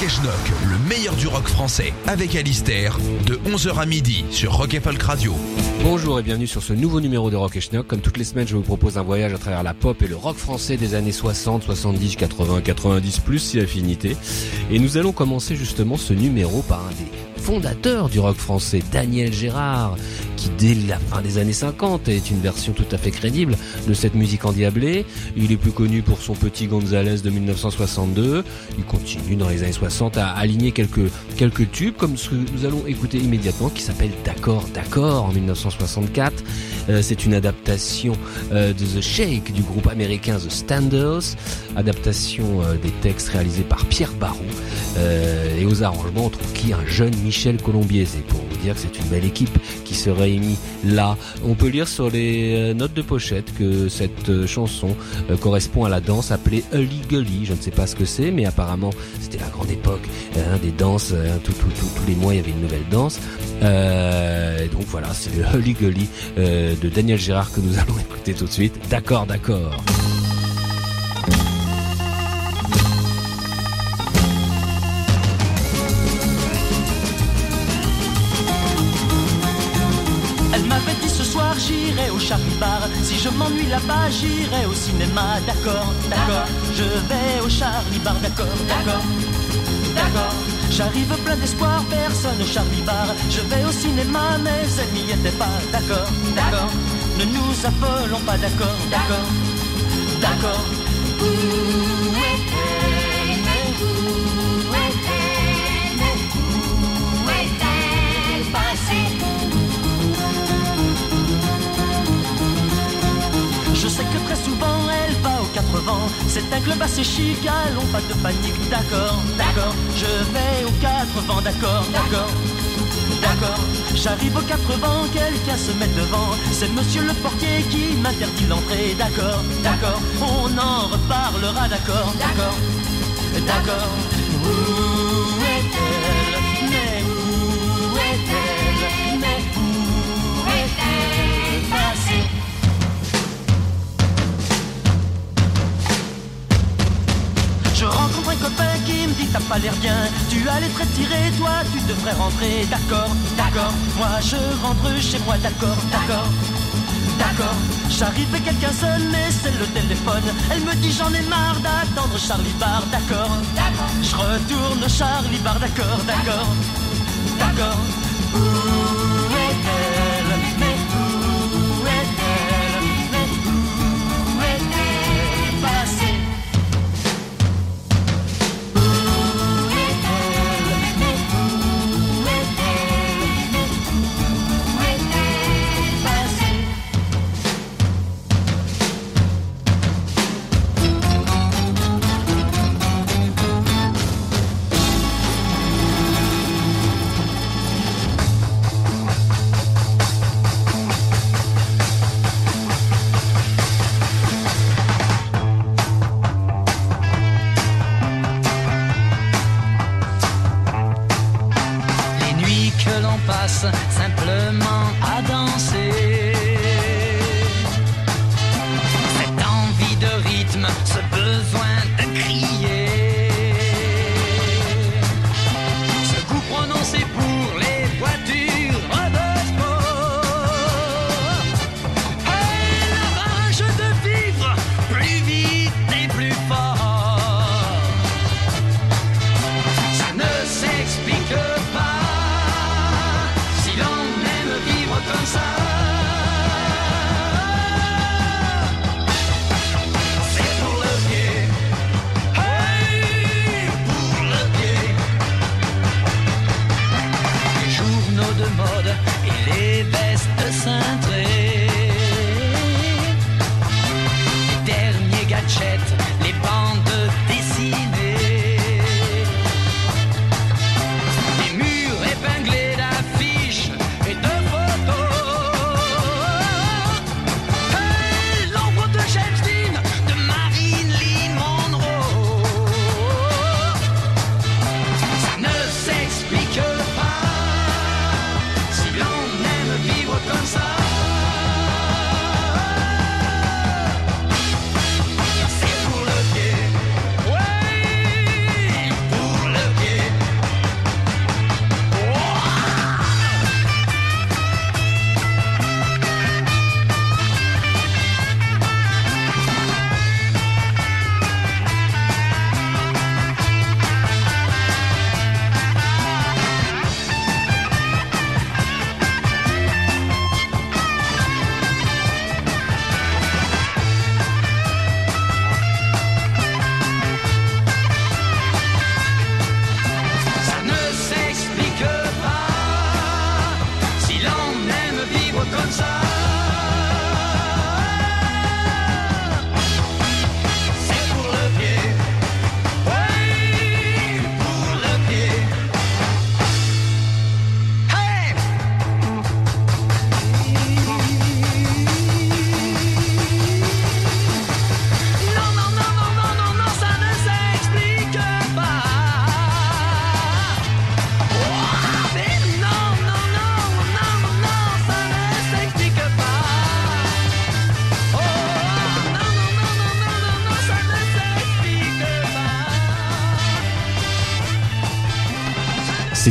Rock et le meilleur du rock français, avec Alistair, de 11h à midi sur Rock et Folk Radio. Bonjour et bienvenue sur ce nouveau numéro de Rock et Schnock. Comme toutes les semaines, je vous propose un voyage à travers la pop et le rock français des années 60, 70, 80, 90 plus si affinité. Et nous allons commencer justement ce numéro par un des fondateur du rock français, Daniel Gérard, qui dès la fin des années 50 est une version tout à fait crédible de cette musique endiablée. Il est plus connu pour son petit Gonzalez de 1962. Il continue dans les années 60 à aligner quelques, quelques tubes, comme ce que nous allons écouter immédiatement, qui s'appelle D'accord, d'accord en 1964. Euh, c'est une adaptation euh, de The Shake du groupe américain The Standards, adaptation euh, des textes réalisés par Pierre Barou. et aux arrangements, on trouve qui? Un jeune Michel Colombier. Dire que c'est une belle équipe qui se réunit là. On peut lire sur les notes de pochette que cette chanson correspond à la danse appelée Hully Gully. Je ne sais pas ce que c'est, mais apparemment c'était la grande époque hein, des danses. Hein, tous les mois il y avait une nouvelle danse. donc voilà, c'est le Hully Gully de Daniel Gérard que nous allons écouter tout de suite. D'accord, d'accord. Si je m'ennuie là-bas j'irai au cinéma. D'accord, d'accord. Je vais au Charlie Bar D'accord, d'accord. D'accord. J'arrive plein d'espoir, personne au Charlie Bar. Je vais au cinéma, mais elle n'y était pas. D'accord, d'accord. Ne nous affolons pas, d'accord, d'accord, d'accord. Un club assez chic, allons pas de panique, d'accord, d'accord. Je vais aux quatre vents, d'accord, d'accord, d'accord. J'arrive aux quatre vents, quelqu'un se met devant. C'est monsieur le portier qui m'interdit l'entrée, d'accord, d'accord. On en reparlera, d'accord, d'accord, d'accord. Où est-elle Mais où est-elle? Dit t'as pas l'air bien. Tu allais te retirer, toi tu devrais rentrer. D'accord, d'accord, moi je rentre chez moi D'accord, d'accord, d'accord. J'arrive et quelqu'un sonne mais c'est le téléphone. Elle me dit j'en ai marre d'attendre Charlie Bar D'accord, d'accord. Je retourne Charlie Bar D'accord, d'accord, d'accord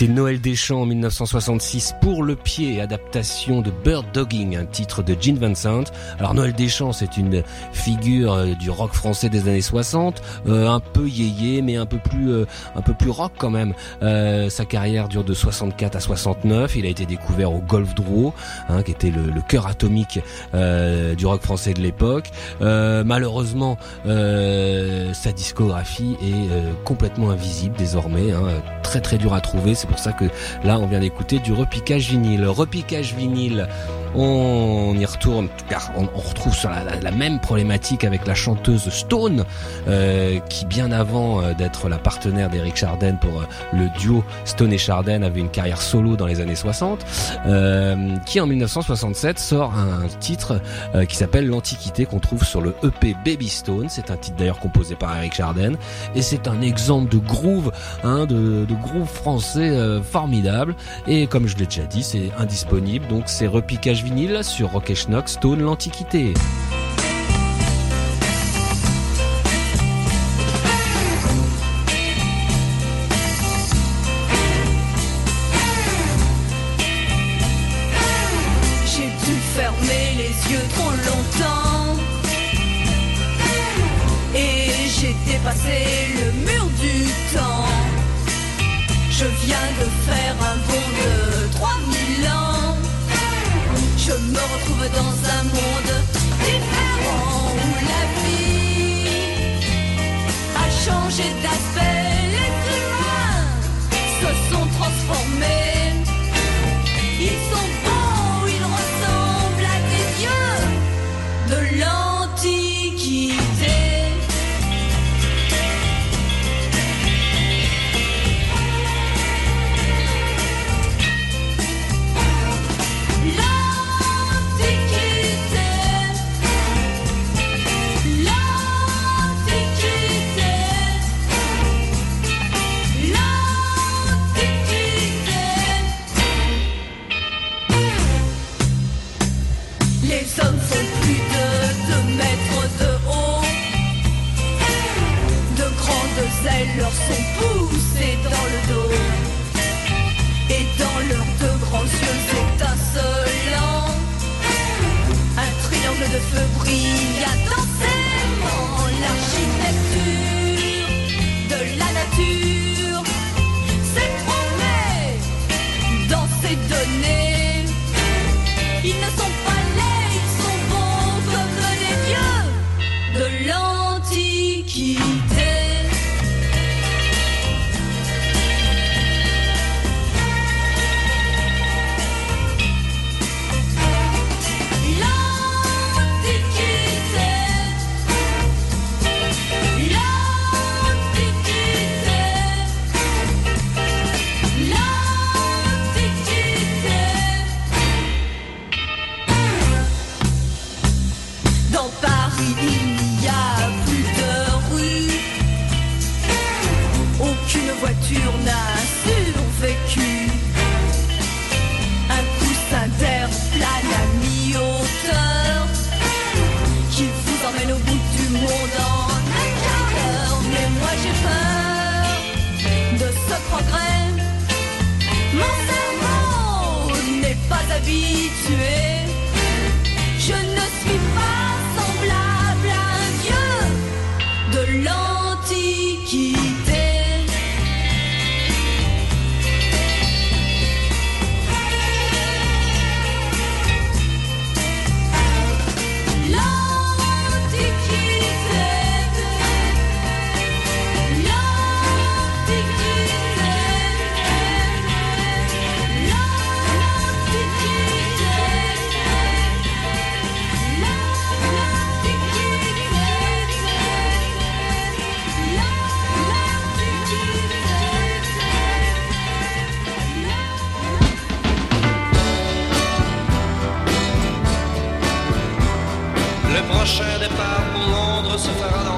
C'était Noël Deschamps en 1966 pour le pied, adaptation de Bird Dogging, un titre de Gene Vincent. Alors Noël Deschamps, c'est une figure euh, du rock français des années 60, euh, un peu yéyé, mais un peu plus, euh, rock quand même. sa carrière dure de 64 à 69. Il a été découvert au Golf Draw, hein, qui était le, cœur atomique du rock français de l'époque. malheureusement, sa discographie est complètement invisible désormais, hein, très très dur à trouver pour ça que là, on vient d'écouter du repiquage vinyle. Repiquage vinyle, on y retourne, car on, retrouve sur la, même problématique avec la chanteuse Stone, euh, qui bien avant euh, d'être la partenaire d'Eric Chardin pour euh, le duo Stone et Chardin avait une carrière solo dans les années 60, qui en 1967 sort un titre qui s'appelle L'Antiquité qu'on trouve sur le EP Baby Stone. C'est un titre d'ailleurs composé par Eric Chardin et c'est un exemple de groove, hein, de, de groove français formidable. Et comme je l'ai déjà dit, c'est indisponible, donc c'est repiquage vinyle sur Rock Schnock Stone l'Antiquité. se fera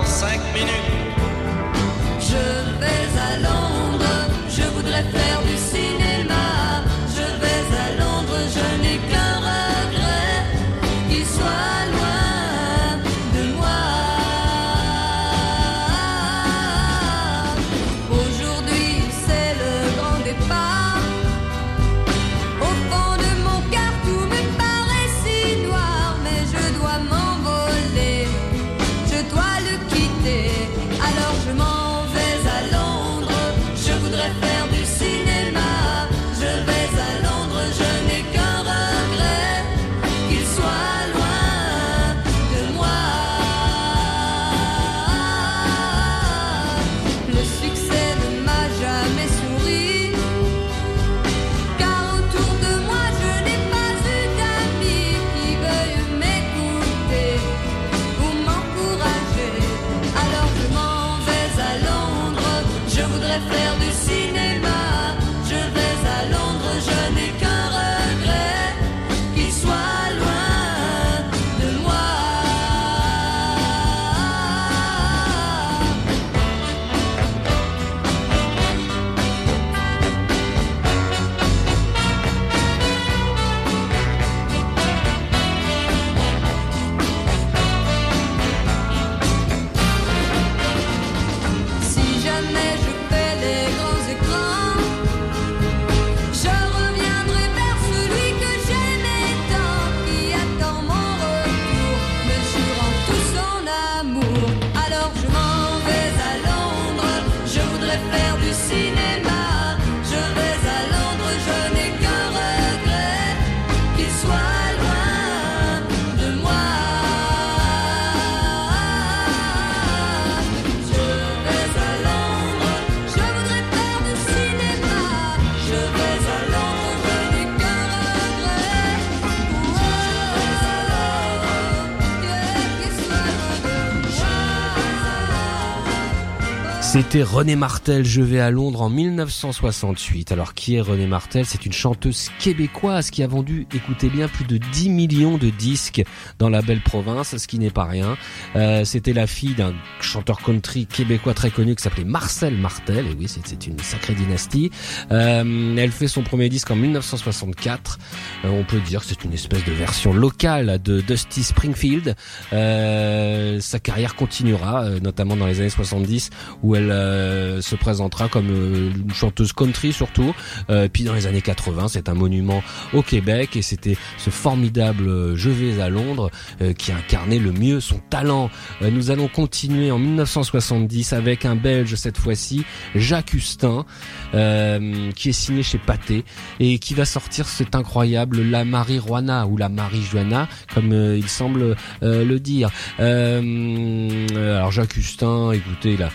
C'était René Martel, Je vais à Londres en 1968. Alors qui est René Martel? C'est une chanteuse québécoise qui a vendu, écoutez bien, plus de 10 millions de disques dans la belle province, ce qui n'est pas rien. Euh, C'était la fille d'un chanteur country québécois très connu qui s'appelait Marcel Martel, et oui, c'est une sacrée dynastie. Euh, elle fait son premier disque en 1964. Euh, on peut dire que c'est une espèce de version locale de Dusty Springfield. Euh, sa carrière continuera, euh, notamment dans les années 70, où elle euh, se présentera comme euh, une chanteuse country surtout. Euh, puis dans les années 80, c'est un monument au Québec et c'était ce formidable euh, Je vais à Londres euh, qui incarnait le mieux son talent. Euh, nous allons continuer en 1970 avec un Belge cette fois-ci, Jacques Hustin, qui est signé chez Pathé et qui va sortir cet incroyable La Marijuana ou La Marijuana comme il semble le dire. Alors Jacques Hustin, écoutez, a,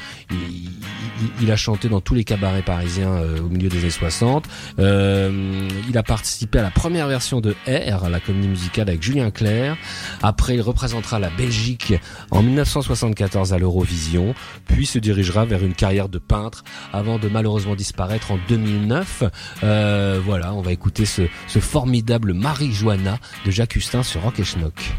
il, a chanté dans tous les cabarets parisiens euh, au milieu des années 60. Euh, il a participé à la première version de R, la comédie musicale avec Julien Clerc. Après, il représentera la Belgique en 1974 à l'Eurovision, puis se dirigera vers une carrière de peintre avant de malheureusement disparaître en 2009. Euh, voilà, on va écouter ce, formidable Marie-Joanna de Jacques Hustin sur Rock et Schnock.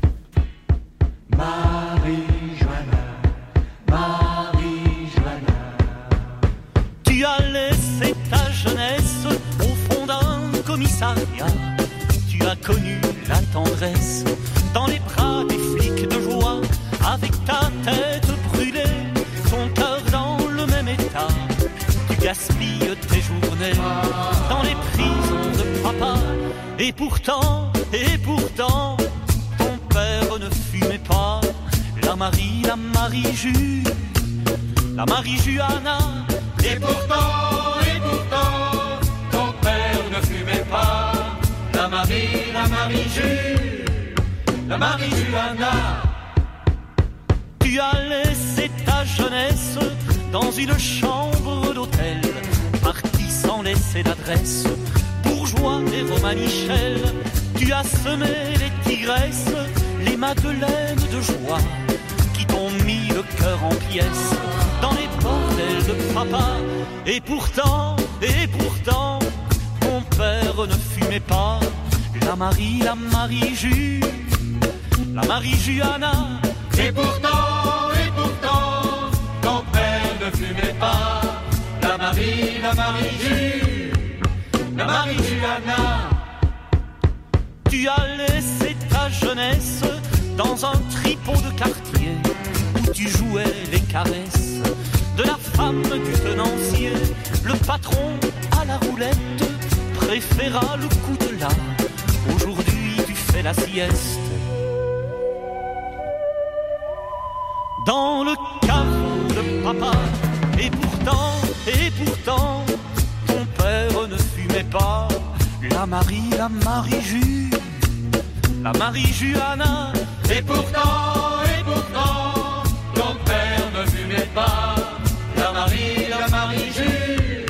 Dans le caveau de papa, et pourtant, et pourtant, ton père ne fumait pas. La Marie, la Marie-Ju, la Marie-Juana. Et pourtant, et pourtant, ton père ne fumait pas. La Marie, la Marie-Ju,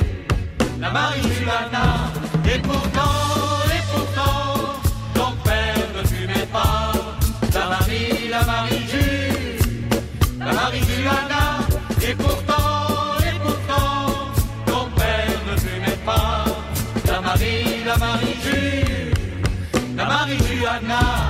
la Marie-Juana. Et pourtant, Marie, la Marie-Ju, la Marie-Juana.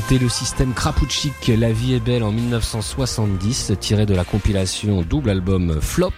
C'était le système Krapouchik La vie est belle en 1970, tiré de la compilation double album Flop.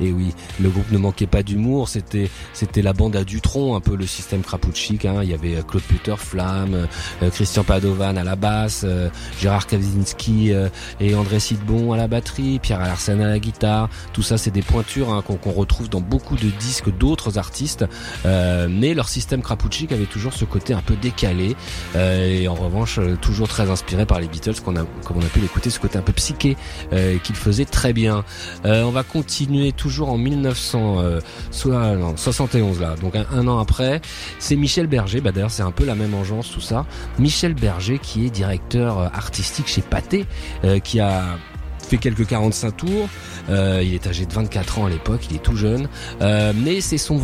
Et oui, le groupe ne manquait pas d'humour, c'était c'était la bande à Dutron, un peu le système Krapouchik. Hein. Il y avait Claude Puter, Flamme, euh, Christian Padovan à la basse, euh, Gérard Kaczynski euh, et André Sidbon à la batterie, Pierre Alarsen à la guitare. Tout ça, c'est des pointures hein, qu'on retrouve dans beaucoup de disques d'autres artistes. mais leur système Krapouchik avait toujours ce côté un peu décalé. et en revanche euh, toujours très inspiré par les Beatles, qu'on a, comme on a pu l'écouter, ce côté un peu psyché euh, qu'il faisait très bien. Euh, on va continuer toujours en 1971 là, donc un, an après. C'est Michel Berger, bah d'ailleurs c'est un peu la même engeance tout ça. Michel Berger qui est directeur artistique chez Pathé, qui a fait quelques 45 tours. il est âgé de 24 ans à l'époque, il est tout jeune. mais c'est son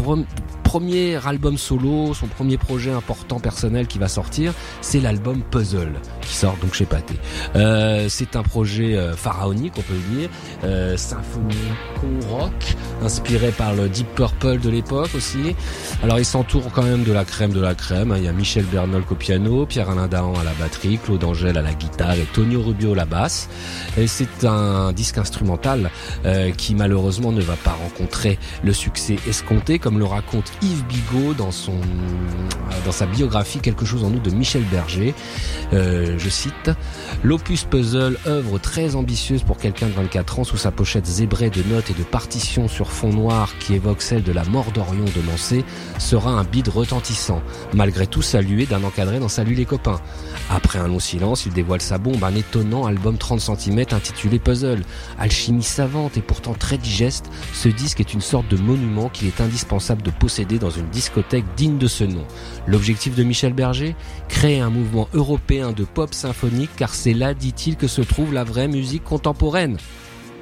premier album solo, son premier projet important personnel qui va sortir, c'est l'album Puzzle qui sort donc chez Pathé. Euh, c'est un projet euh, pharaonique, on peut le dire, euh, symphonico-rock, inspiré par le Deep Purple de l'époque aussi. Alors il s'entoure quand même de la crème de la crème. Hein. Il y a Michel Bernol au piano, Pierre-Alain Dahan à la batterie, Claude Angèle à la guitare et Tonio Rubio à la basse. Et c'est un disque instrumental euh, qui malheureusement ne va pas rencontrer le succès escompté, comme le raconte Yves Bigot dans son dans sa biographie Quelque chose en nous de Michel Berger. Euh, je cite L'opus puzzle, œuvre très ambitieuse pour quelqu'un de 24 ans, sous sa pochette zébrée de notes et de partitions sur fond noir qui évoque celle de la mort d'Orion de Mancé, sera un bide retentissant, malgré tout salué d'un encadré dans Salut les copains. Après un long silence, il dévoile sa bombe, un étonnant album 30 cm intitulé Puzzle. Alchimie savante et pourtant très digeste, ce disque est une sorte de monument qu'il est indispensable de posséder dans une discothèque digne de ce nom. L'objectif de Michel Berger? Créer un mouvement européen de pop symphonique car c'est là, dit-il, que se trouve la vraie musique contemporaine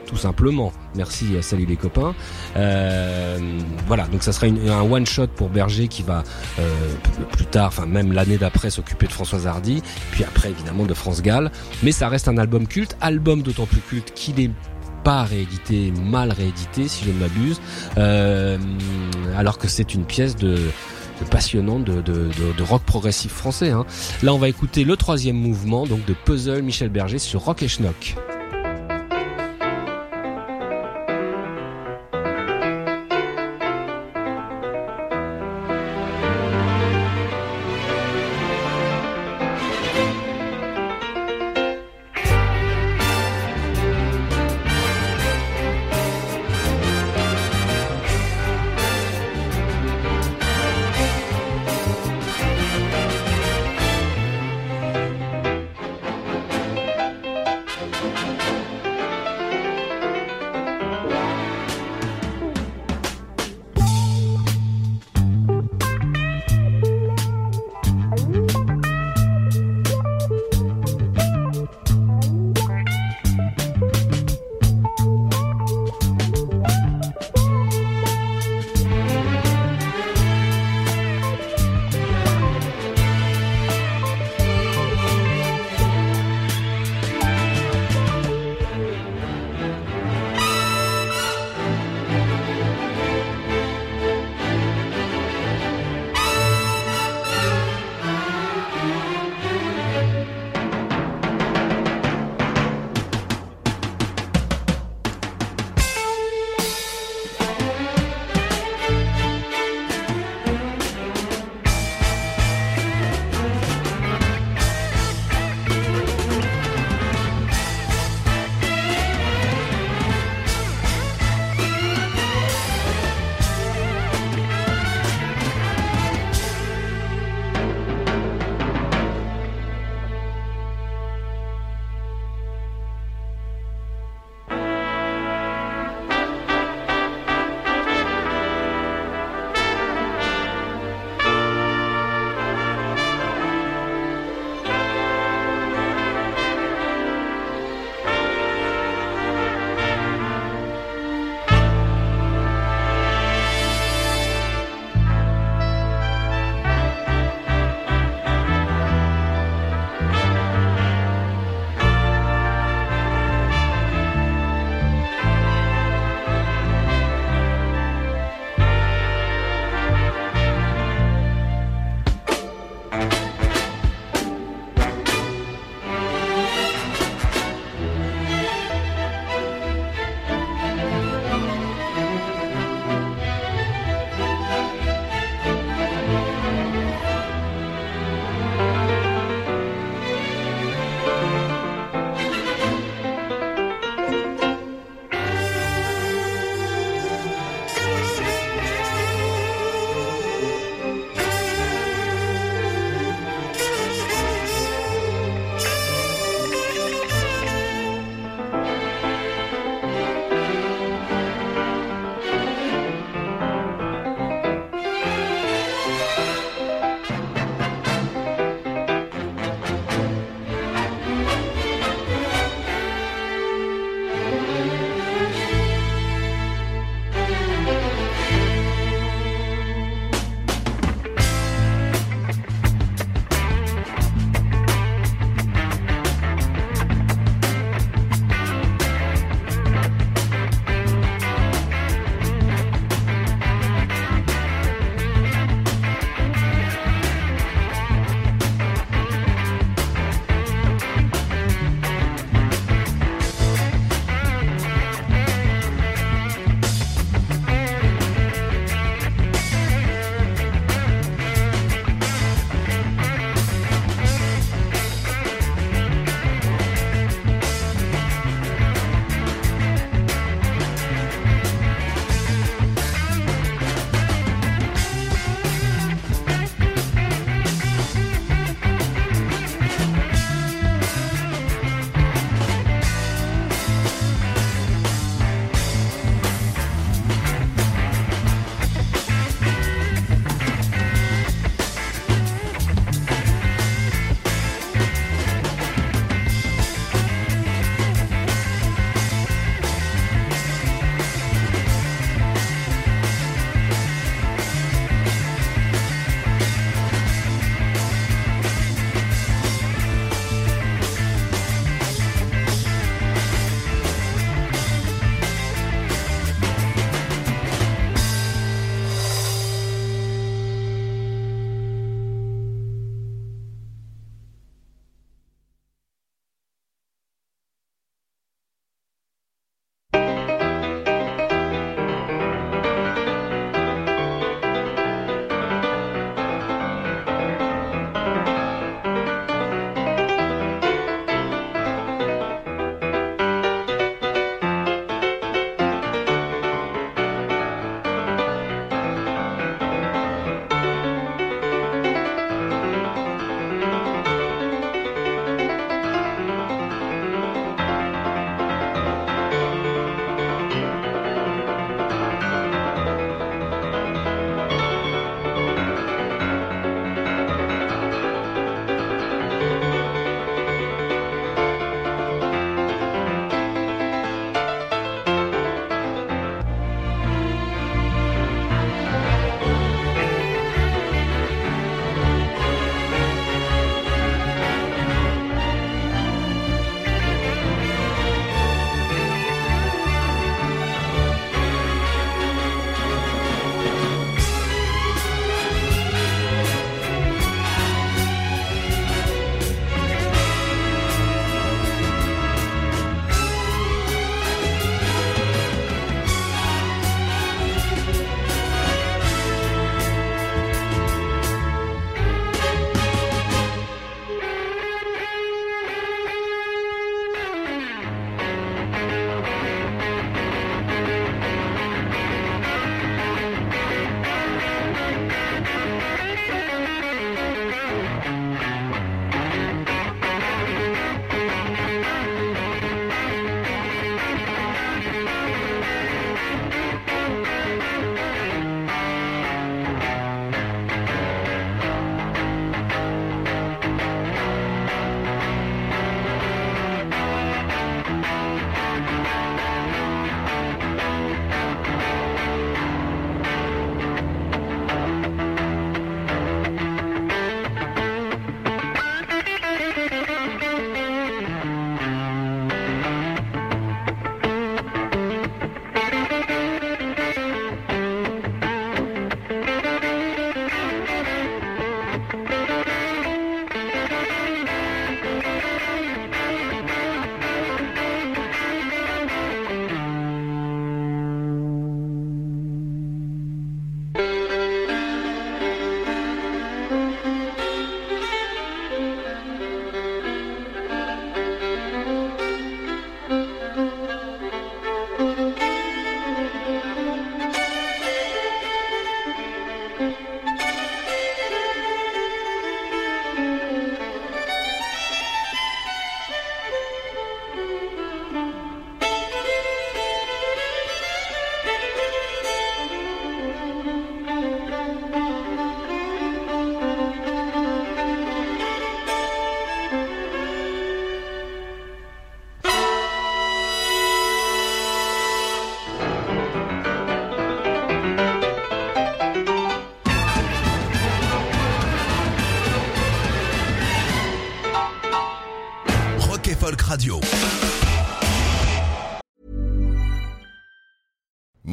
tout simplement. Merci, salut les copains. Euh, voilà, donc ça sera un one shot pour Berger qui va euh, plus tard, enfin même l'année d'après, s'occuper de Françoise Hardy, puis après évidemment de France Gall. Mais ça reste un album culte, album d'autant plus culte qu'il est pas réédité, mal réédité si je ne m'abuse, euh, alors que c'est une pièce de, passionnante de, rock progressif français. Hein. Là, on va écouter le troisième mouvement, donc de Puzzle Michel Berger sur Rock et Schnock.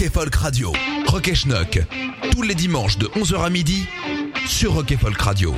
Rock et Folk Radio. Rock et Schnock. Tous les dimanches de 11h à midi sur Rock et Folk Radio.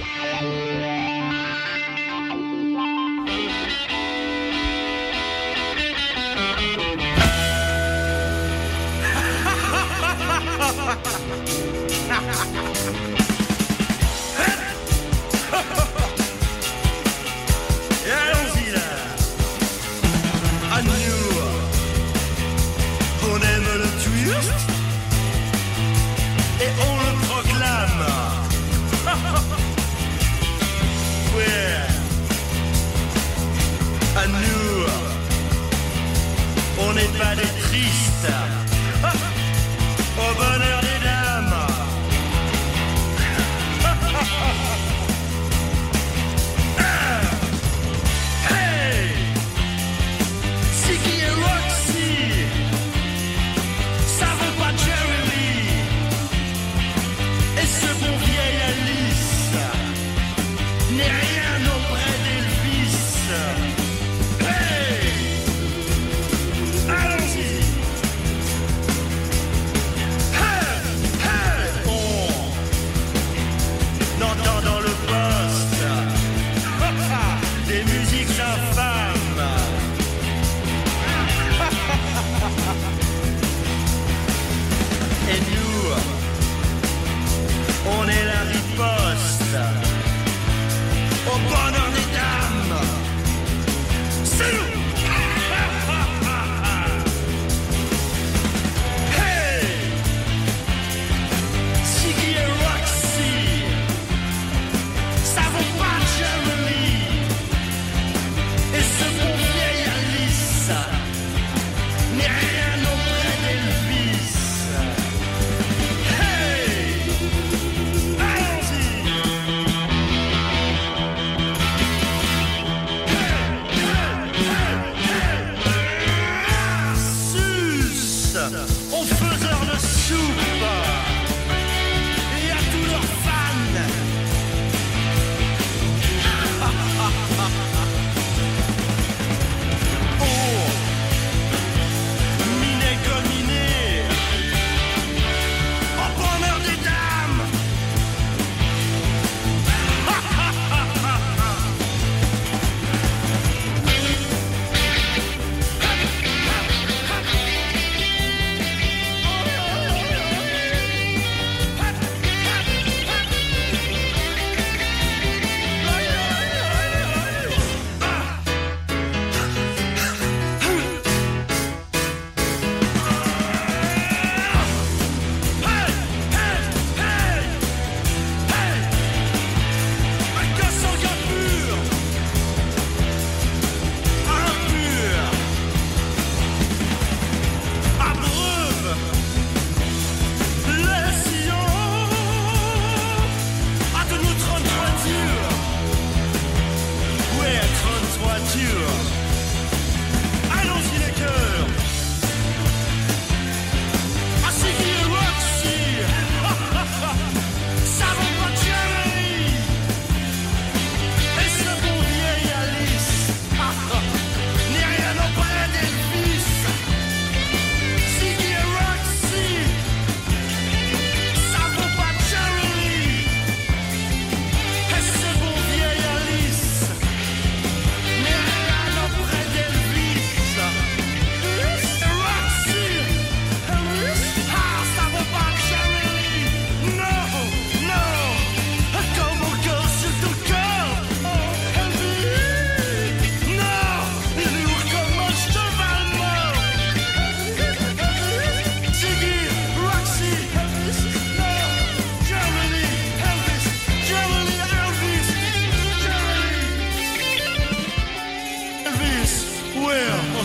Pas des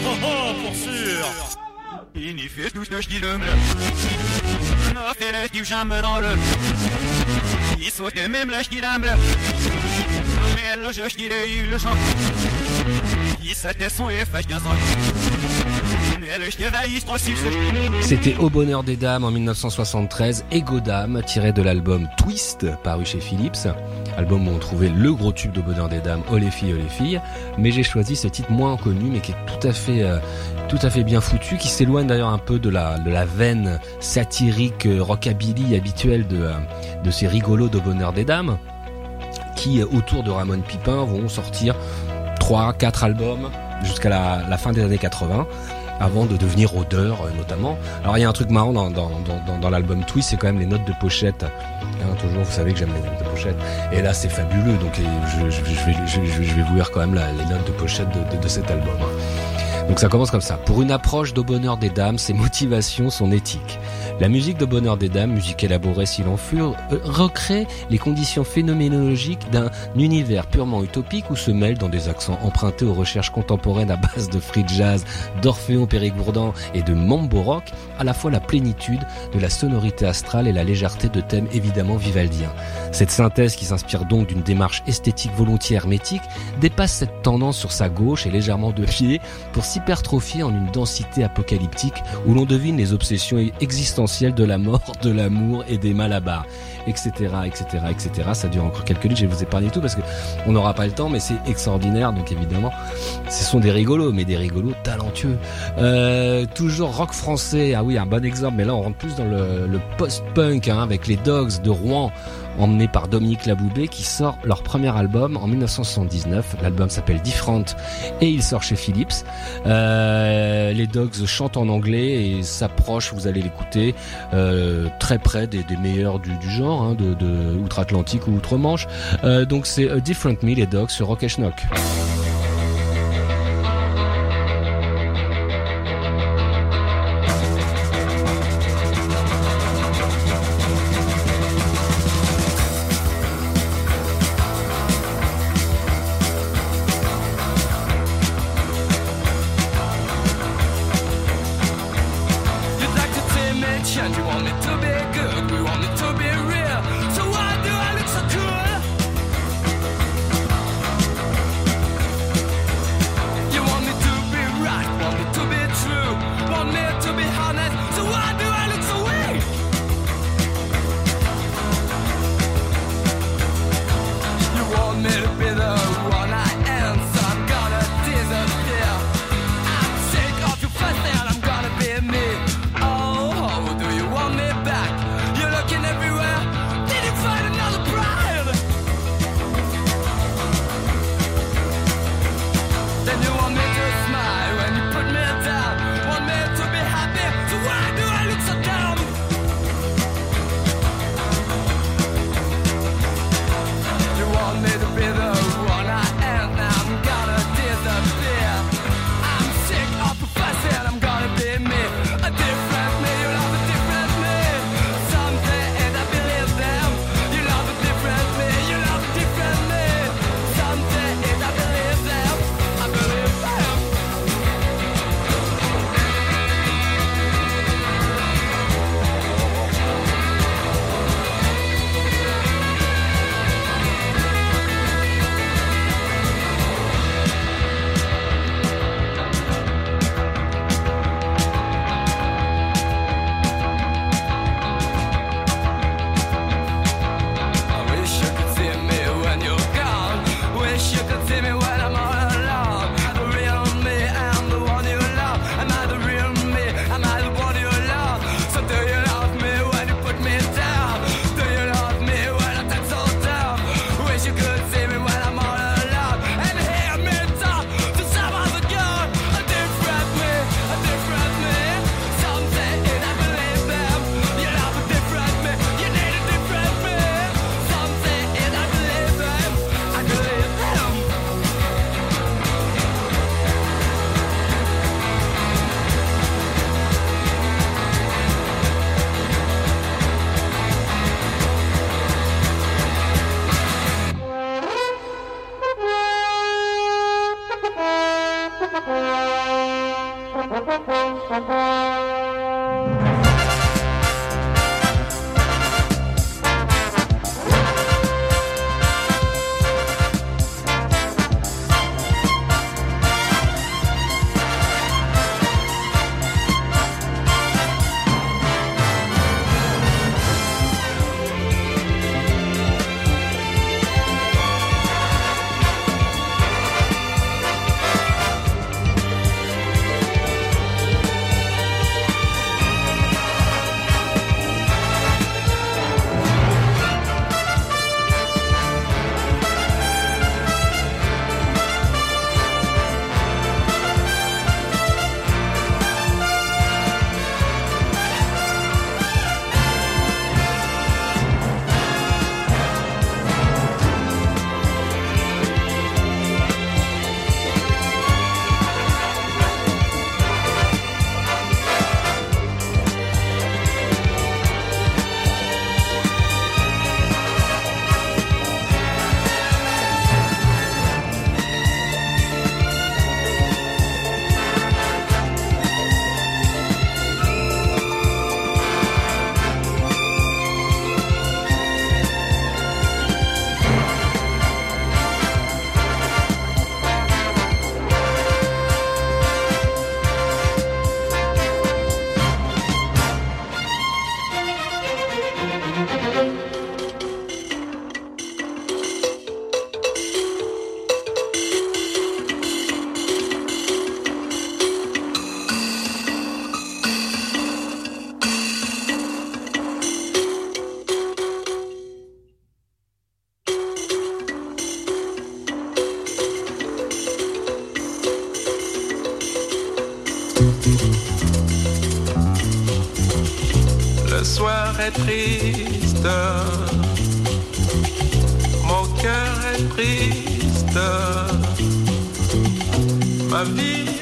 oh, oh, pour sûr. Il y fait tout ce que je dis de me. Non, fait le type jamais dans le. Il saute même la ch'ti d'âme. Mais le jeu, je dis le chant. Il s'était son et fait qu'un sang. C'était Au bonheur des dames en 1973, Ego Dame, tiré de l'album Twist, paru chez Philips. Album où on trouvait le gros tube d'Au bonheur des dames, Oh les filles, oh les filles. Mais j'ai choisi ce titre moins connu, mais qui est tout à fait, euh, bien foutu, qui s'éloigne d'ailleurs un peu de la, de veine satirique euh, rockabilly habituelle de, euh, de ces rigolos d'Au bonheur des dames, qui autour de Ramon Pipin vont sortir 3, 4 albums jusqu'à la fin des années 80 avant de devenir odeur euh, notamment. Alors il y a un truc marrant dans, dans, dans, l'album Twist, c'est quand même les notes de pochette. Hein, toujours, vous savez que j'aime les notes de pochette. Et là c'est fabuleux, donc je, je, vais, je, vais vous lire quand même les notes de pochette de, de, de cet album. Hein. Donc ça commence comme ça. Pour une approche d'au bonheur des dames, ses motivations sont éthiques. La musique de Bonheur des Dames, musique élaborée s'il en fut, euh, recrée les conditions phénoménologiques d'un univers purement utopique où se mêlent dans des accents empruntés aux recherches contemporaines à base de free jazz, d'Orphéon Périgourdin et de mambo rock, à la fois la plénitude de la sonorité astrale et la légèreté de thèmes évidemment vivaldiens. Cette synthèse qui s'inspire donc d'une démarche esthétique volontiers hermétique dépasse cette tendance sur sa gauche et légèrement de pied pour s'hypertrophier en une densité apocalyptique où l'on devine les obsessions existentielles de la mort, de l'amour et des malabars, etc., etc., etc. Ça dure encore quelques minutes, je vais vous épargner tout parce que on n'aura pas le temps, mais c'est extraordinaire, donc évidemment, ce sont des rigolos, mais des rigolos talentueux. Euh, toujours rock français, ah oui, un bon exemple, mais là on rentre plus dans le, le post-punk hein, avec les Dogs de Rouen emmené par Dominique Laboubé qui sort leur premier album en 1979. L'album s'appelle Different et il sort chez Philips. Euh, les Dogs chantent en anglais et s'approchent, vous allez l'écouter, euh, très près des, des meilleurs du, du genre, hein, de, de outre-Atlantique ou outre-Manche. Euh, donc c'est Different Me, les Dogs sur Rock et Schnock.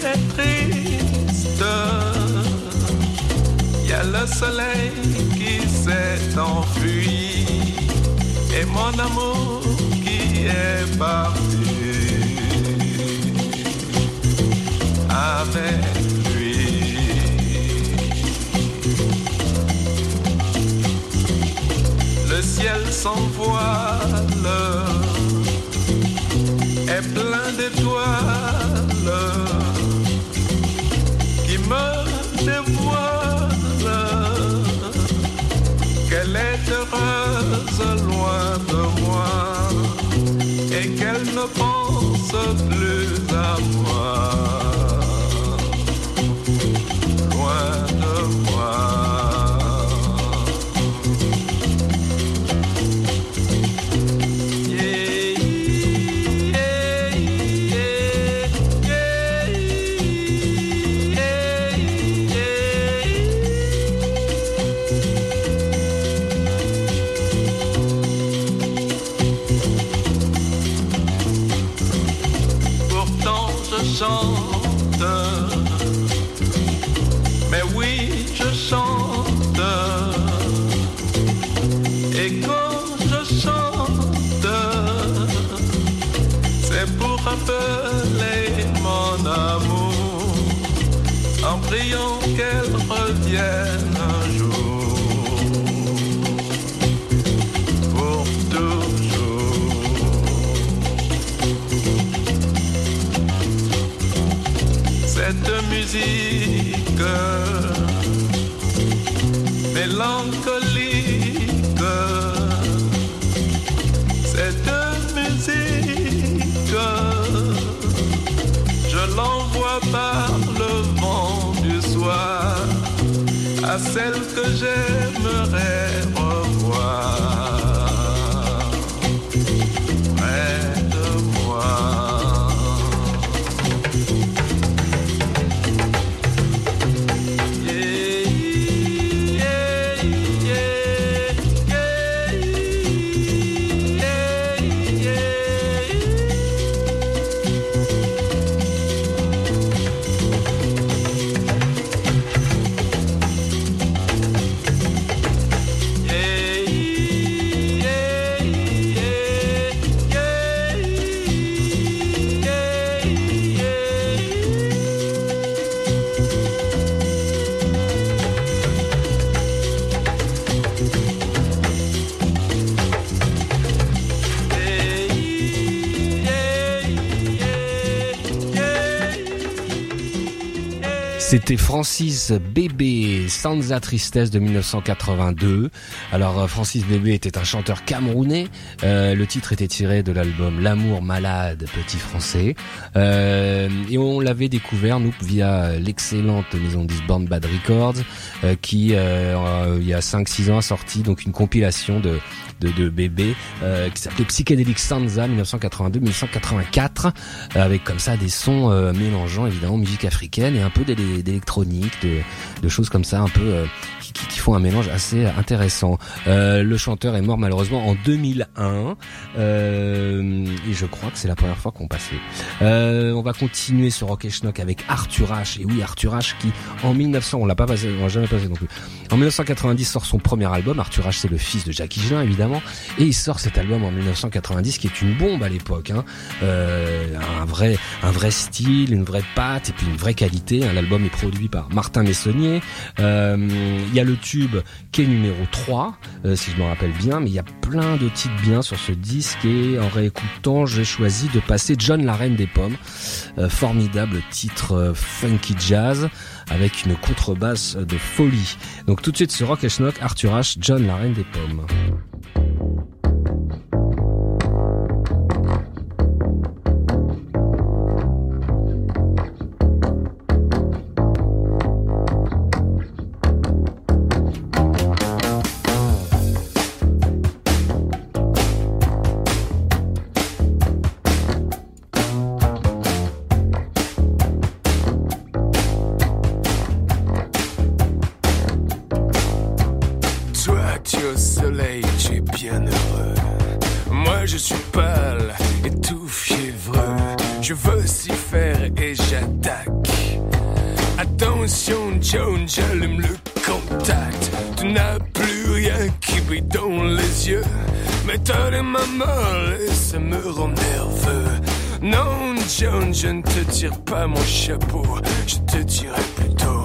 Est triste. Y a le soleil qui s'est enfui. Et mon amour qui est parti. Avec ciel sans voile est plein d'étoiles me dévoilent qu'elle est heureuse loin de moi et qu'elle ne pense plus à moi. Mélancolique, cette musique, je l'envoie par le vent à celle que j'aimerais revoir. C'était Francis Bébé, Sansa Tristesse de 1982. Alors euh, Francis Bébé était un chanteur camerounais. Euh, le titre était tiré de l'album L'amour malade petit français. Euh, et on l'avait découvert nous via l'excellente maison Disborn Bad Records qui il y a 5-6 ans a sorti donc une compilation de de, de bébé euh, qui s'appelait Psychedelic Sansa 1982-1984 euh, avec comme ça des sons euh, mélangeant évidemment musique africaine et un peu d'électronique, de, de, choses comme ça un peu qui, font un mélange assez intéressant. Euh, le chanteur est mort malheureusement en 2001 euh, et je crois que c'est la première fois qu'on passait. Euh, on va continuer sur Rock Schnock avec Arthur H. Et oui, Arthur H. qui en 1900, on l'a pas passé, on l'a jamais passé non plus. En 1990 sort son premier album. Arthur H. c'est le fils de Jackie Higelin évidemment et il sort cet album en 1990 qui est une bombe à l'époque. Hein. Euh, un vrai, un vrai style, une vraie patte et puis une vraie qualité. L'album est produit par Martin Messonnier. Euh, il y a le tube qui est numéro 3, euh, si je me rappelle bien, mais il y a plein de titres bien sur ce disque et en réécoutant, j'ai choisi de passer John la Reine des Pommes, euh, formidable titre euh, funky jazz avec une contrebasse de folie. Donc tout de suite sur Rock et Schnock, Arthur H, John la Reine des Pommes. Pas mon chapeau, je te dirai plutôt.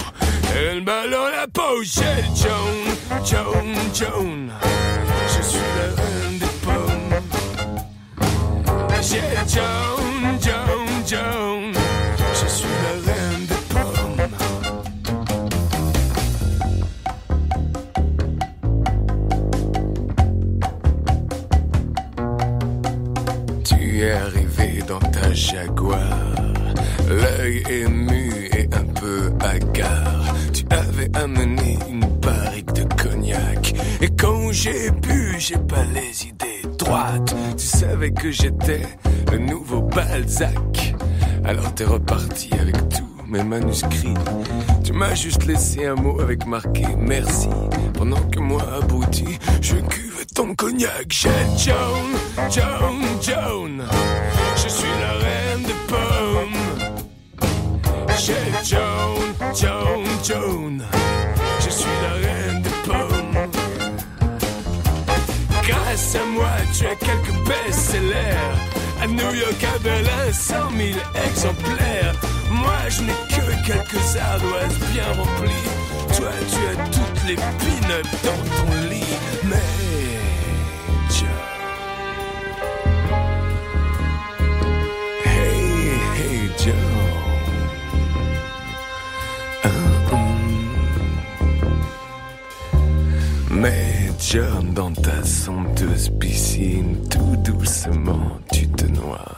Elle m'a dans la peau, j'ai Joan, Joan, Joan. Je suis la reine des pommes. J'ai Joan, Joan. Je suis la reine des pommes. Tu es arrivé dans ta Jaguar ému et un peu hagard. Tu avais amené une barrique de cognac. Et quand j'ai bu, j'ai pas les idées droites. Tu savais que j'étais le nouveau Balzac. Alors t'es reparti avec tous mes manuscrits. Tu m'as juste laissé un mot avec marqué merci. Pendant que moi, abruti, je cuve ton cognac. J'ai Joan, Joan, Joan. Je suis la À moi, tu as quelques best-sellers. À New York, à Berlin, 100 000 exemplaires. Moi, je n'ai que quelques ardoises bien remplies. Toi, tu as toutes les peanuts dans ton lit. Mais, Joan. Hey, hey, Joan. John, dans ta somptueuse piscine, tout doucement tu te noies.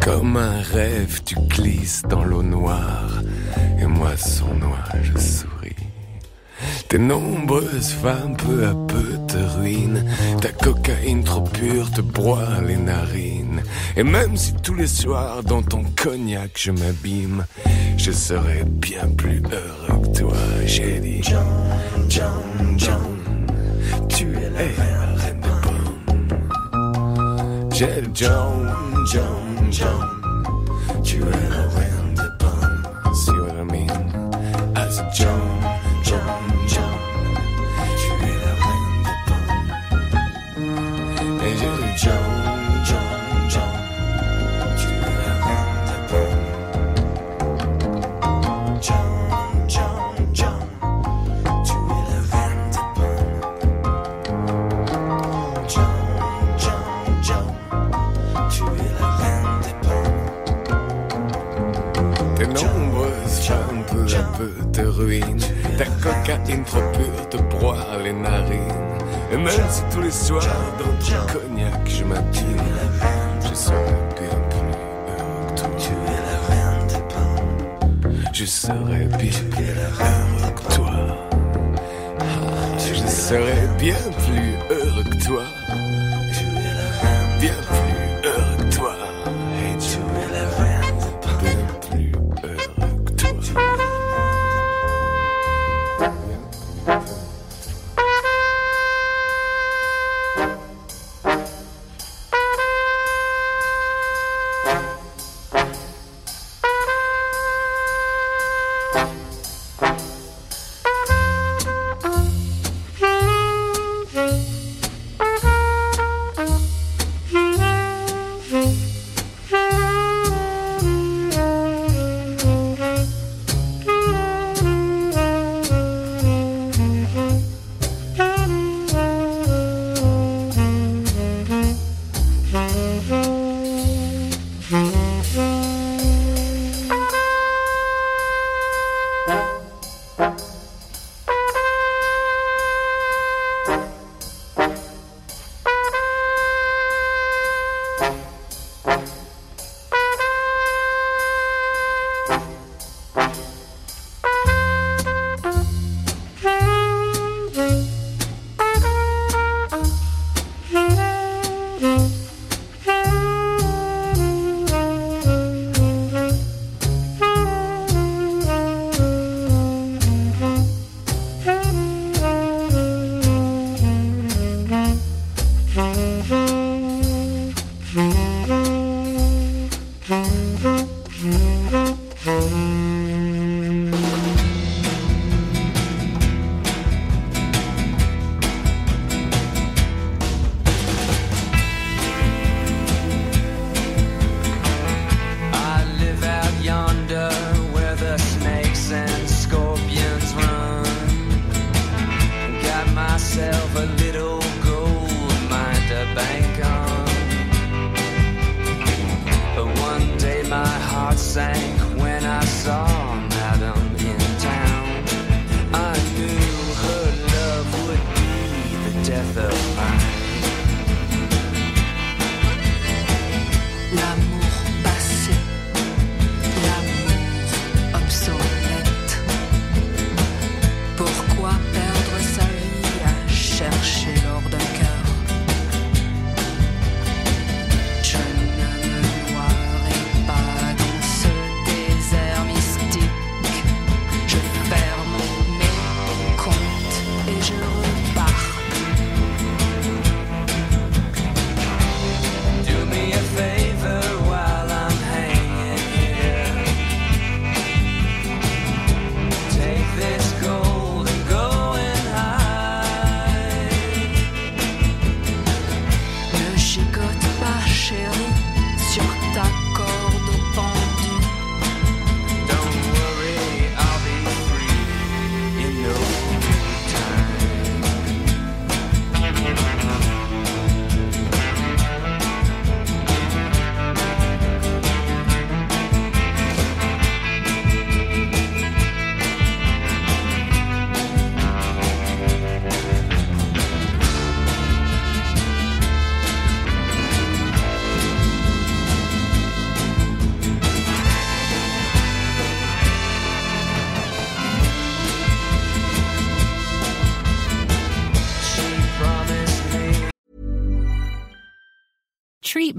Comme un rêve, tu glisses dans l'eau noire, et moi son noir, je souris. Tes nombreuses femmes peu à peu te ruinent, ta cocaïne trop pure te broie les narines. Et même si tous les soirs dans ton cognac je m'abîme, je serais bien plus heureux que toi, j'ai dit. John, John, pommes. J'ai John, John, John, tu es la cocaïne trop pure te broie les narines. Et même si tous les soirs dans ton cognac je m'attire, je serais bien plus heureux que toi. Je serais bien plus heureux que toi. Ah, Je serais bien plus heureux que toi.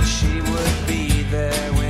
She would be there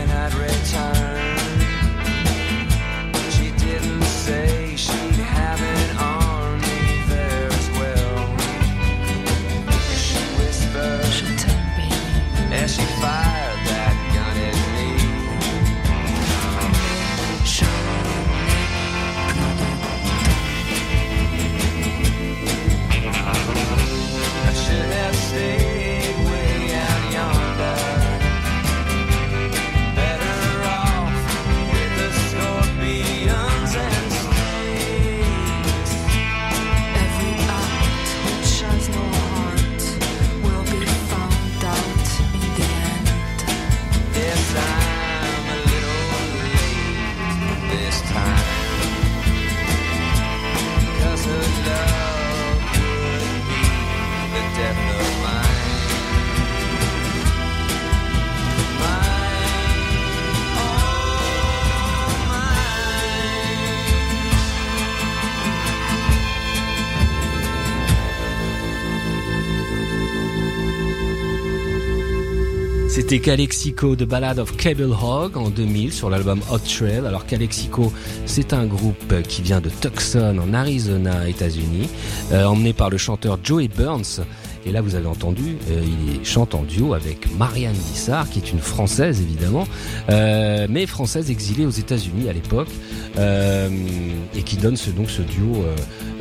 C'était Calexico de Ballad of Cable Hog en 2000 sur l'album Hot Trail. Alors Calexico, c'est un groupe qui vient de Tucson en Arizona, États-Unis, euh, emmené par le chanteur Joey Burns. Et là, vous avez entendu, euh, il chante en duo avec Marianne Dissard, qui est une Française évidemment, euh, mais Française exilée aux États-Unis à l'époque, et qui donne ce, donc ce duo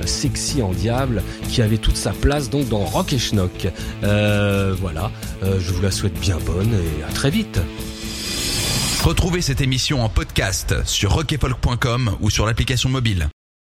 sexy en diable, qui avait toute sa place donc dans Rock et Schnock. Euh, voilà, Euh, je vous la souhaite bien bonne et à très vite. Retrouvez cette émission en podcast sur rockefolk.com ou sur l'application mobile.